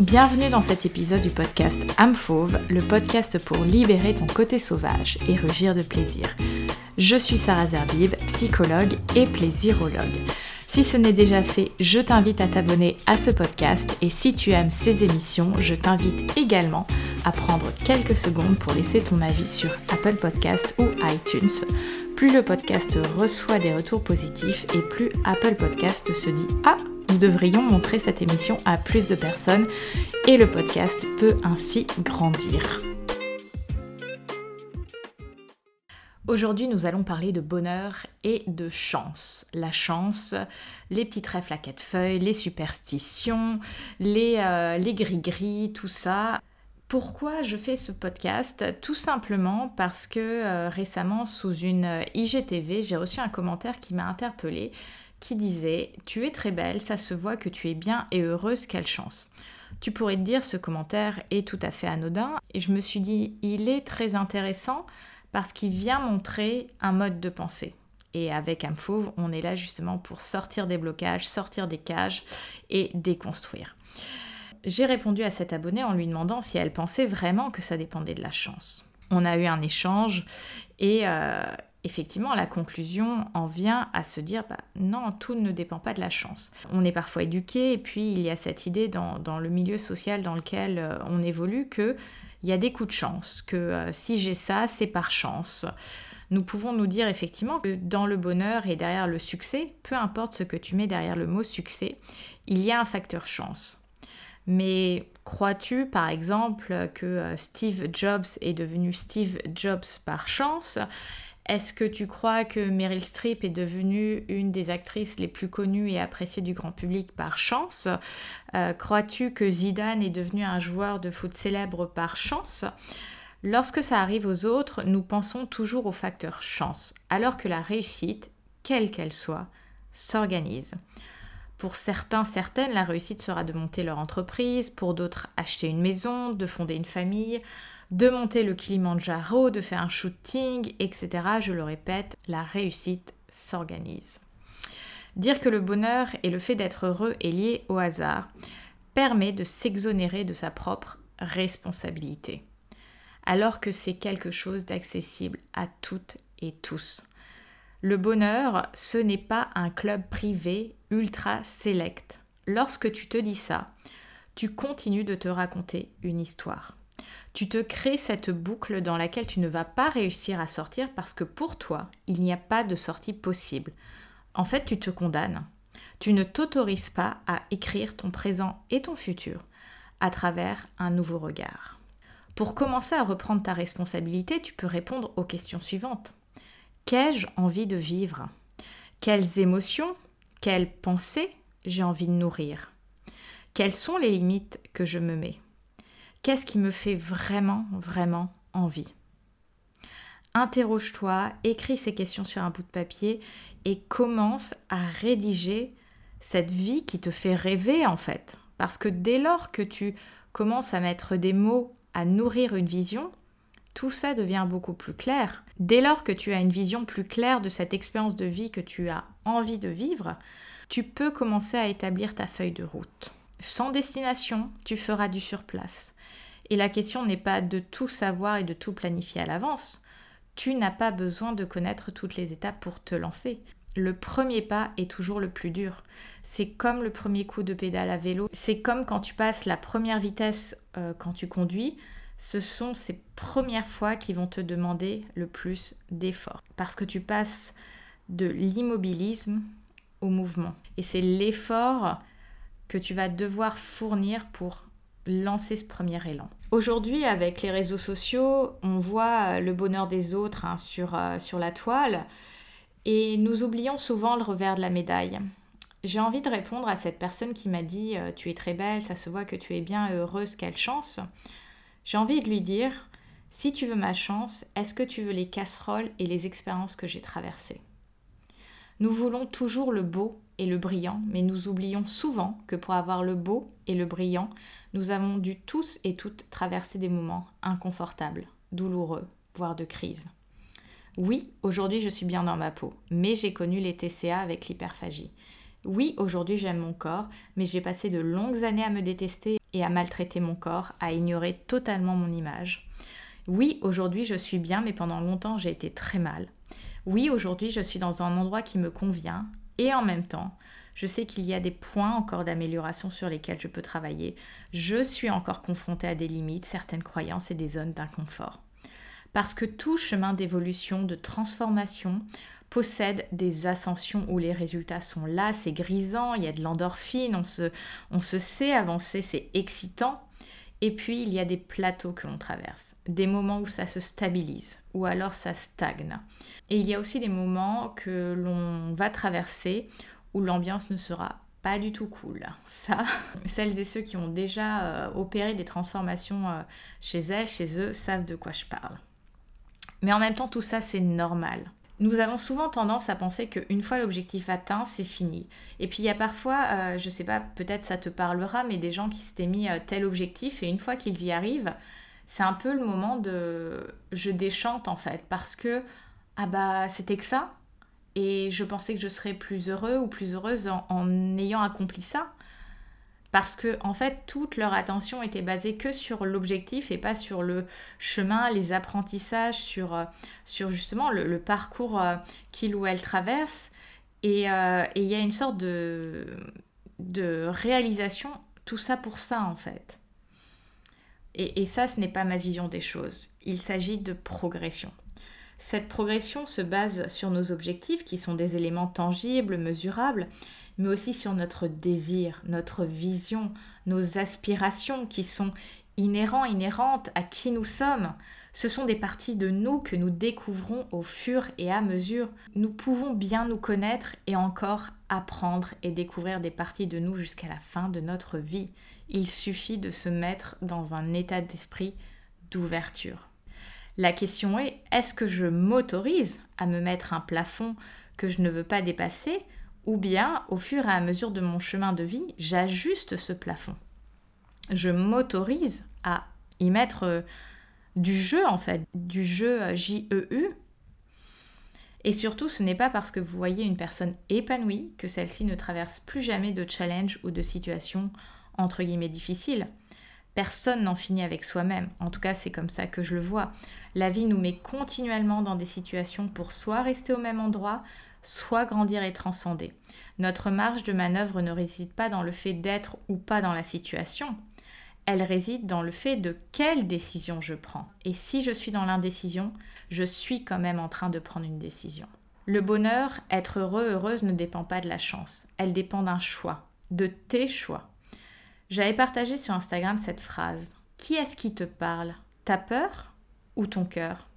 Bienvenue dans cet épisode du podcast Âme Fauve, le podcast pour libérer ton côté sauvage et rugir de plaisir. Je suis Sarah Zerbib, psychologue et plaisirologue. Si ce n'est déjà fait, je t'invite à t'abonner à ce podcast et si tu aimes ces émissions, je t'invite également à prendre quelques secondes pour laisser ton avis sur Apple Podcast ou iTunes. Plus le podcast reçoit des retours positifs et plus Apple Podcast se dit Ah, nous devrions montrer cette émission à plus de personnes et le podcast peut ainsi grandir. Aujourd'hui, nous allons parler de bonheur et de chance. La chance, les petits trèfles à quatre feuilles, les superstitions, les, euh, les gris-gris, tout ça. Pourquoi je fais ce podcast? Tout simplement parce que euh, récemment, sous une euh, IGTV, j'ai reçu un commentaire qui m'a interpellée qui disait Tu es très belle, ça se voit que tu es bien et heureuse, quelle chance. Tu pourrais te dire ce commentaire est tout à fait anodin et je me suis dit il est très intéressant parce qu'il vient montrer un mode de pensée. Et avec Amfauve, on est là justement pour sortir des blocages, sortir des cages et déconstruire. J'ai répondu à cette abonnée en lui demandant si elle pensait vraiment que ça dépendait de la chance. On a eu un échange et, euh, effectivement, la conclusion en vient à se dire, bah, non, tout ne dépend pas de la chance. On est parfois éduqué, et puis il y a cette idée dans, le milieu social dans lequel euh, on évolue que il y a des coups de chance, que euh, si j'ai ça, c'est par chance. Nous pouvons nous dire effectivement que dans le bonheur et derrière le succès, peu importe ce que tu mets derrière le mot succès, il y a un facteur chance. Mais crois-tu par exemple que euh, Steve Jobs est devenu Steve Jobs par chance? Est-ce que tu crois que Meryl Streep est devenue une des actrices les plus connues et appréciées du grand public par chance? Euh, Crois-tu que Zidane est devenu un joueur de foot célèbre par chance? Lorsque ça arrive aux autres, nous pensons toujours au facteur chance, alors que la réussite, quelle qu'elle soit, s'organise. Pour certains, certaines, la réussite sera de monter leur entreprise, pour d'autres, acheter une maison, de fonder une famille, de monter le Kilimanjaro, de faire un shooting, etc. Je le répète, la réussite s'organise. Dire que le bonheur et le fait d'être heureux est lié au hasard permet de s'exonérer de sa propre responsabilité, alors que c'est quelque chose d'accessible à toutes et tous. Le bonheur, ce n'est pas un club privé ultra select. Lorsque tu te dis ça, tu continues de te raconter une histoire tu te crées cette boucle dans laquelle tu ne vas pas réussir à sortir parce que pour toi, il n'y a pas de sortie possible. En fait, tu te condamnes. Tu ne t'autorises pas à écrire ton présent et ton futur à travers un nouveau regard. Pour commencer à reprendre ta responsabilité, tu peux répondre aux questions suivantes. Qu'ai-je envie de vivre? Quelles émotions, quelles pensées? J'ai envie de nourrir Quelles sont les limites que je me mets? Qu'est-ce qui me fait vraiment, vraiment envie? Interroge-toi, écris ces questions sur un bout de papier et commence à rédiger cette vie qui te fait rêver en fait. Parce que dès lors que tu commences à mettre des mots, à nourrir une vision, tout ça devient beaucoup plus clair. Dès lors que tu as une vision plus claire de cette expérience de vie que tu as envie de vivre, tu peux commencer à établir ta feuille de route. Sans destination, tu feras du surplace. Et la question n'est pas de tout savoir et de tout planifier à l'avance. Tu n'as pas besoin de connaître toutes les étapes pour te lancer. Le premier pas est toujours le plus dur. C'est comme le premier coup de pédale à vélo. C'est comme quand tu passes la première vitesse euh, quand tu conduis. Ce sont ces premières fois qui vont te demander le plus d'efforts. Parce que tu passes de l'immobilisme au mouvement. Et c'est l'effort que tu vas devoir fournir pour lancer ce premier élan. Aujourd'hui, avec les réseaux sociaux, on voit le bonheur des autres hein, sur, euh, sur la toile et nous oublions souvent le revers de la médaille. J'ai envie de répondre à cette personne qui m'a dit euh, Tu es très belle, ça se voit que tu es bien heureuse, quelle chance. J'ai envie de lui dire Si tu veux ma chance, est-ce que tu veux les casseroles et les expériences que j'ai traversées? Nous voulons toujours le beau et le brillant, mais nous oublions souvent que pour avoir le beau et le brillant, nous avons dû tous et toutes traverser des moments inconfortables, douloureux, voire de crise. Oui, aujourd'hui je suis bien dans ma peau, mais j'ai connu les TCA avec l'hyperphagie. Oui, aujourd'hui j'aime mon corps, mais j'ai passé de longues années à me détester et à maltraiter mon corps, à ignorer totalement mon image. Oui, aujourd'hui je suis bien, mais pendant longtemps j'ai été très mal. Oui, aujourd'hui je suis dans un endroit qui me convient, et en même temps, je sais qu'il y a des points encore d'amélioration sur lesquels je peux travailler. Je suis encore confrontée à des limites, certaines croyances et des zones d'inconfort. Parce que tout chemin d'évolution, de transformation, possède des ascensions où les résultats sont là, c'est grisant, il y a de l'endorphine, on se, sait avancer, c'est excitant. Et puis il y a des plateaux que l'on traverse, des moments où ça se stabilise ou alors ça stagne. Et il y a aussi des moments que l'on va traverser où l'ambiance ne sera pas du tout cool. Ça, celles et ceux qui ont déjà euh, opéré des transformations euh, chez elles, chez eux, savent de quoi je parle. Mais en même temps, tout ça, c'est normal. Nous avons souvent tendance à penser qu'une fois l'objectif atteint, c'est fini. Et puis il y a parfois, euh, je sais pas, peut-être ça te parlera, mais des gens qui s'étaient mis tel objectif et une fois qu'ils y arrivent, c'est un peu le moment de je déchante en fait parce que ah bah c'était que ça et je pensais que je serais plus heureux ou plus heureuse en, ayant accompli ça. Parce que, en fait, toute leur attention était basée que sur l'objectif et pas sur le chemin, les apprentissages, sur, euh, sur justement le, parcours euh, qu'il ou elle traverse. Euh, et il y a une sorte de, de réalisation, tout ça pour ça, en fait. Et, et ça, ce n'est pas ma vision des choses. Il s'agit de progression. Cette progression se base sur nos objectifs qui sont des éléments tangibles, mesurables, mais aussi sur notre désir, notre vision, nos aspirations qui sont inhérents, inhérentes à qui nous sommes. Ce sont des parties de nous que nous découvrons au fur et à mesure. Nous pouvons bien nous connaître et encore apprendre et découvrir des parties de nous jusqu'à la fin de notre vie. Il suffit de se mettre dans un état d'esprit d'ouverture. La question est, est-ce que je m'autorise à me mettre un plafond que je ne veux pas dépasser ou bien au fur et à mesure de mon chemin de vie, j'ajuste ce plafond? Je m'autorise à y mettre euh, du jeu en fait, du jeu J-E-U. Et surtout, ce n'est pas parce que vous voyez une personne épanouie que celle-ci ne traverse plus jamais de challenge ou de situations entre guillemets difficiles. Personne n'en finit avec soi-même. En tout cas, c'est comme ça que je le vois. La vie nous met continuellement dans des situations pour soit rester au même endroit, soit grandir et transcender. Notre marge de manœuvre ne réside pas dans le fait d'être ou pas dans la situation. Elle réside dans le fait de quelle décision je prends. Et si je suis dans l'indécision, je suis quand même en train de prendre une décision. Le bonheur, être heureux, heureuse ne dépend pas de la chance. Elle dépend d'un choix, de tes choix. J'avais partagé sur Instagram cette phrase. Qui est-ce qui te parle? Ta peur ou ton cœur?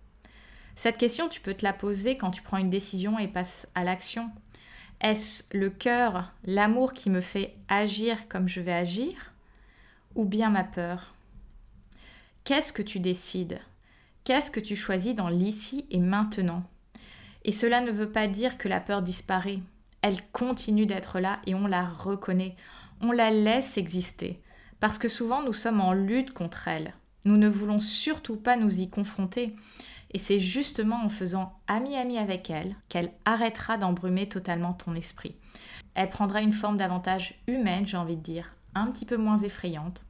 Cette question, tu peux te la poser quand tu prends une décision et passes à l'action. Est-ce le cœur, l'amour qui me fait agir comme je vais agir? Ou bien ma peur? Qu'est-ce que tu décides? Qu'est-ce que tu choisis dans l'ici et maintenant? Et cela ne veut pas dire que la peur disparaît. Elle continue d'être là et on la reconnaît on la laisse exister, parce que souvent nous sommes en lutte contre elle. Nous ne voulons surtout pas nous y confronter. Et c'est justement en faisant ami-ami avec elle qu'elle arrêtera d'embrumer totalement ton esprit. Elle prendra une forme davantage humaine, j'ai envie de dire, un petit peu moins effrayante.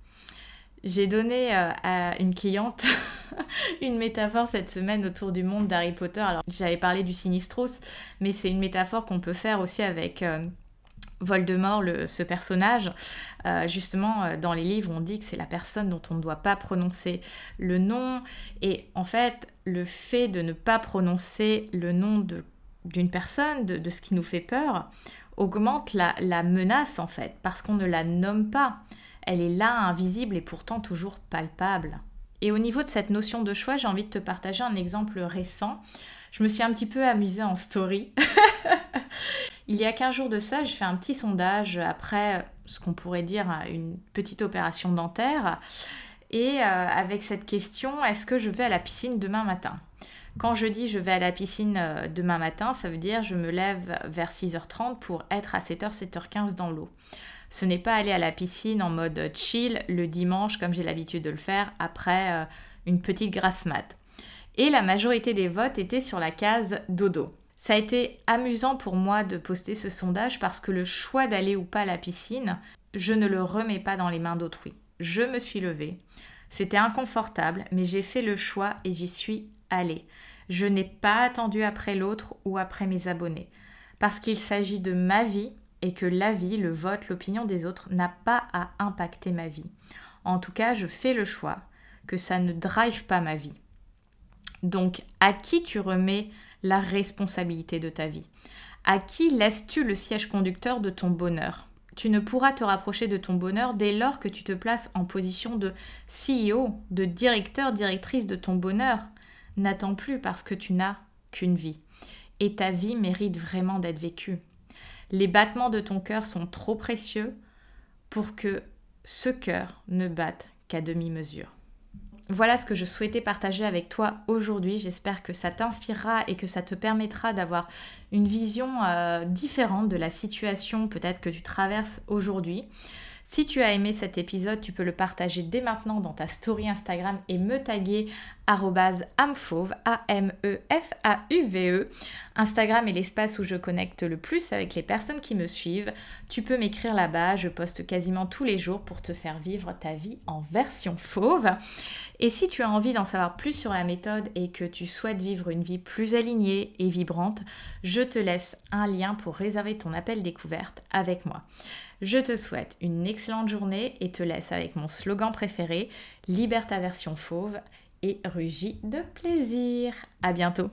J'ai donné euh, à une cliente une métaphore cette semaine autour du monde d'Harry Potter. Alors j'avais parlé du Sinistros, mais c'est une métaphore qu'on peut faire aussi avec Voldemort, ce personnage, euh, justement, euh, dans les livres, on dit que c'est la personne dont on ne doit pas prononcer le nom. Et en fait, le fait de ne pas prononcer le nom d'une personne, de, ce qui nous fait peur, augmente la, la menace, en fait, parce qu'on ne la nomme pas. Elle est là, invisible et pourtant toujours palpable. Et au niveau de cette notion de choix, j'ai envie de te partager un exemple récent. Je me suis un petit peu amusée en story. Il y a 15 jours de ça, je fais un petit sondage après ce qu'on pourrait dire une petite opération dentaire. Et euh, avec cette question, est-ce que je vais à la piscine demain matin? Quand je dis je vais à la piscine euh, demain matin, ça veut dire je me lève vers 6h30 pour être à 7h, 7h15 dans l'eau. Ce n'est pas aller à la piscine en mode chill le dimanche comme j'ai l'habitude de le faire après euh, une petite grasse mat. Et la majorité des votes étaient sur la case dodo. Ça a été amusant pour moi de poster ce sondage parce que le choix d'aller ou pas à la piscine, je ne le remets pas dans les mains d'autrui. je me suis levée. C'était inconfortable, mais j'ai fait le choix et j'y suis allée. Je n'ai pas attendu après l'autre ou après mes abonnés. Parce qu'il s'agit de ma vie et que la vie, le vote, l'opinion des autres n'a pas à impacter ma vie. En tout cas, je fais le choix que ça ne drive pas ma vie. Donc, à qui tu remets la responsabilité de ta vie À qui laisses-tu le siège conducteur de ton bonheur? Tu ne pourras te rapprocher de ton bonheur dès lors que tu te places en position de CEO, de directeur, directrice de ton bonheur. N'attends plus parce que tu n'as qu'une vie. Et ta vie mérite vraiment d'être vécue. Les battements de ton cœur sont trop précieux pour que ce cœur ne batte qu'à demi-mesure. Voilà ce que je souhaitais partager avec toi aujourd'hui. J'espère que ça t'inspirera et que ça te permettra d'avoir une vision euh, différente de la situation peut-être que tu traverses aujourd'hui. Si tu as aimé cet épisode, tu peux le partager dès maintenant dans ta story Instagram et me taguer amfauve, A-M-E-F-A-U-V-E. Instagram est l'espace où je connecte le plus avec les personnes qui me suivent. Tu peux m'écrire là-bas, je poste quasiment tous les jours pour te faire vivre ta vie en version fauve. Et si tu as envie d'en savoir plus sur la méthode et que tu souhaites vivre une vie plus alignée et vibrante, je te laisse un lien pour réserver ton appel découverte avec moi. Je te souhaite une excellente journée et te laisse avec mon slogan préféré, libère ta version fauve et rugis de plaisir. À bientôt.